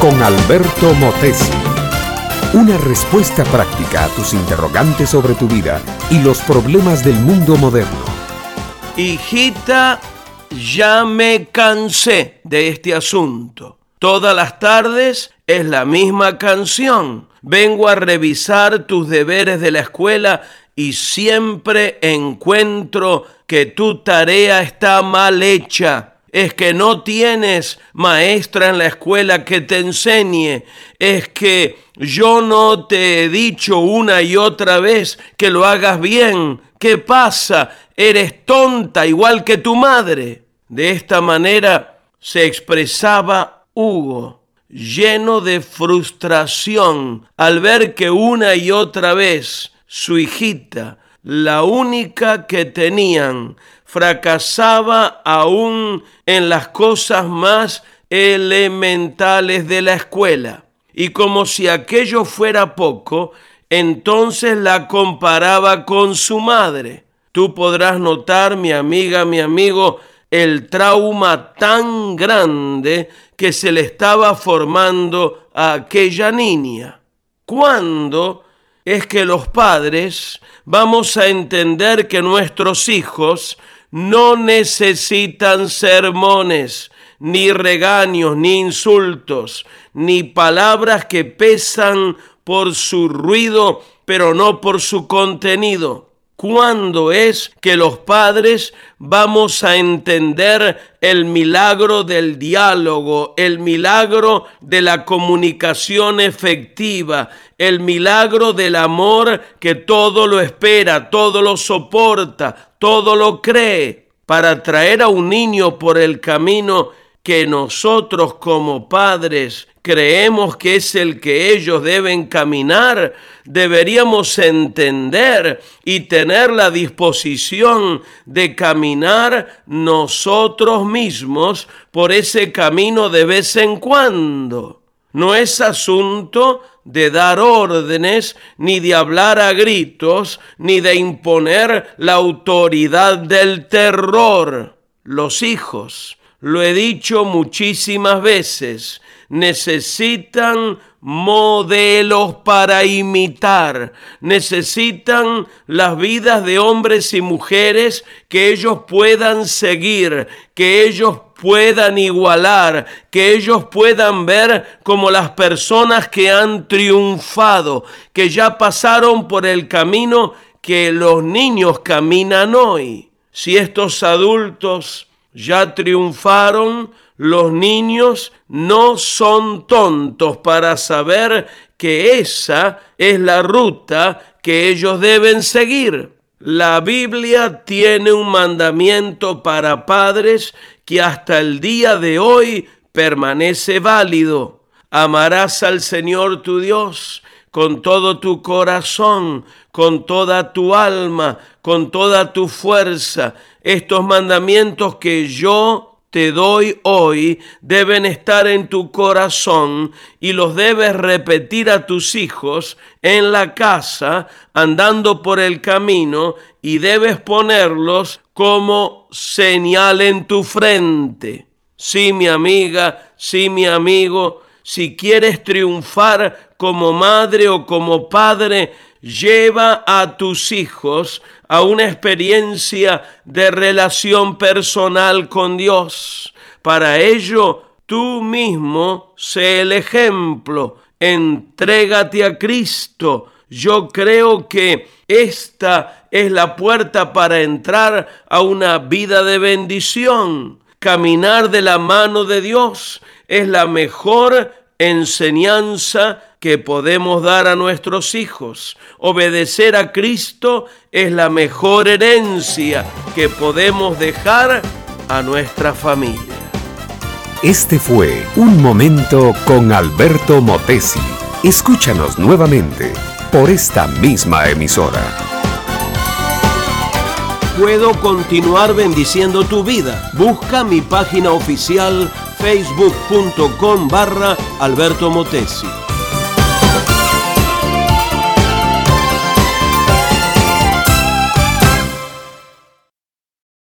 con Alberto Motesi. Una respuesta práctica a tus interrogantes sobre tu vida y los problemas del mundo moderno. Hijita, ya me cansé de este asunto. Todas las tardes es la misma canción. Vengo a revisar tus deberes de la escuela y siempre encuentro que tu tarea está mal hecha. Es que no tienes maestra en la escuela que te enseñe. Es que yo no te he dicho una y otra vez que lo hagas bien. ¿Qué pasa? Eres tonta igual que tu madre. De esta manera se expresaba Hugo, lleno de frustración al ver que una y otra vez su hijita, la única que tenían, fracasaba aún en las cosas más elementales de la escuela. Y como si aquello fuera poco, entonces la comparaba con su madre. Tú podrás notar, mi amiga, mi amigo, el trauma tan grande que se le estaba formando a aquella niña. ¿Cuándo es que los padres vamos a entender que nuestros hijos no necesitan sermones, ni regaños, ni insultos, ni palabras que pesan por su ruido, pero no por su contenido. ¿Cuándo es que los padres vamos a entender el milagro del diálogo, el milagro de la comunicación efectiva, el milagro del amor que todo lo espera, todo lo soporta, todo lo cree, para traer a un niño por el camino que nosotros como padres creemos que es el que ellos deben caminar, deberíamos entender y tener la disposición de caminar nosotros mismos por ese camino de vez en cuando. No es asunto de dar órdenes, ni de hablar a gritos, ni de imponer la autoridad del terror. Los hijos, lo he dicho muchísimas veces, necesitan modelos para imitar, necesitan las vidas de hombres y mujeres que ellos puedan seguir, que ellos puedan igualar, que ellos puedan ver como las personas que han triunfado, que ya pasaron por el camino que los niños caminan hoy. Si estos adultos ya triunfaron, los niños no son tontos para saber que esa es la ruta que ellos deben seguir. La Biblia tiene un mandamiento para padres que hasta el día de hoy permanece válido. Amarás al Señor tu Dios con todo tu corazón, con toda tu alma, con toda tu fuerza. Estos mandamientos que yo te doy hoy deben estar en tu corazón y los debes repetir a tus hijos en la casa, andando por el camino, y debes ponerlos como señal en tu frente. Sí, mi amiga, sí, mi amigo, si quieres triunfar como madre o como padre, lleva a tus hijos a una experiencia de relación personal con Dios. Para ello, tú mismo sé el ejemplo. Entrégate a Cristo. Yo creo que esta es la puerta para entrar a una vida de bendición. Caminar de la mano de Dios es la mejor enseñanza que podemos dar a nuestros hijos. Obedecer a Cristo es la mejor herencia que podemos dejar a nuestra familia. Este fue Un Momento con Alberto Motesi. Escúchanos nuevamente por esta misma emisora. Puedo continuar bendiciendo tu vida. Busca mi página oficial facebook.com barra Alberto Motesi.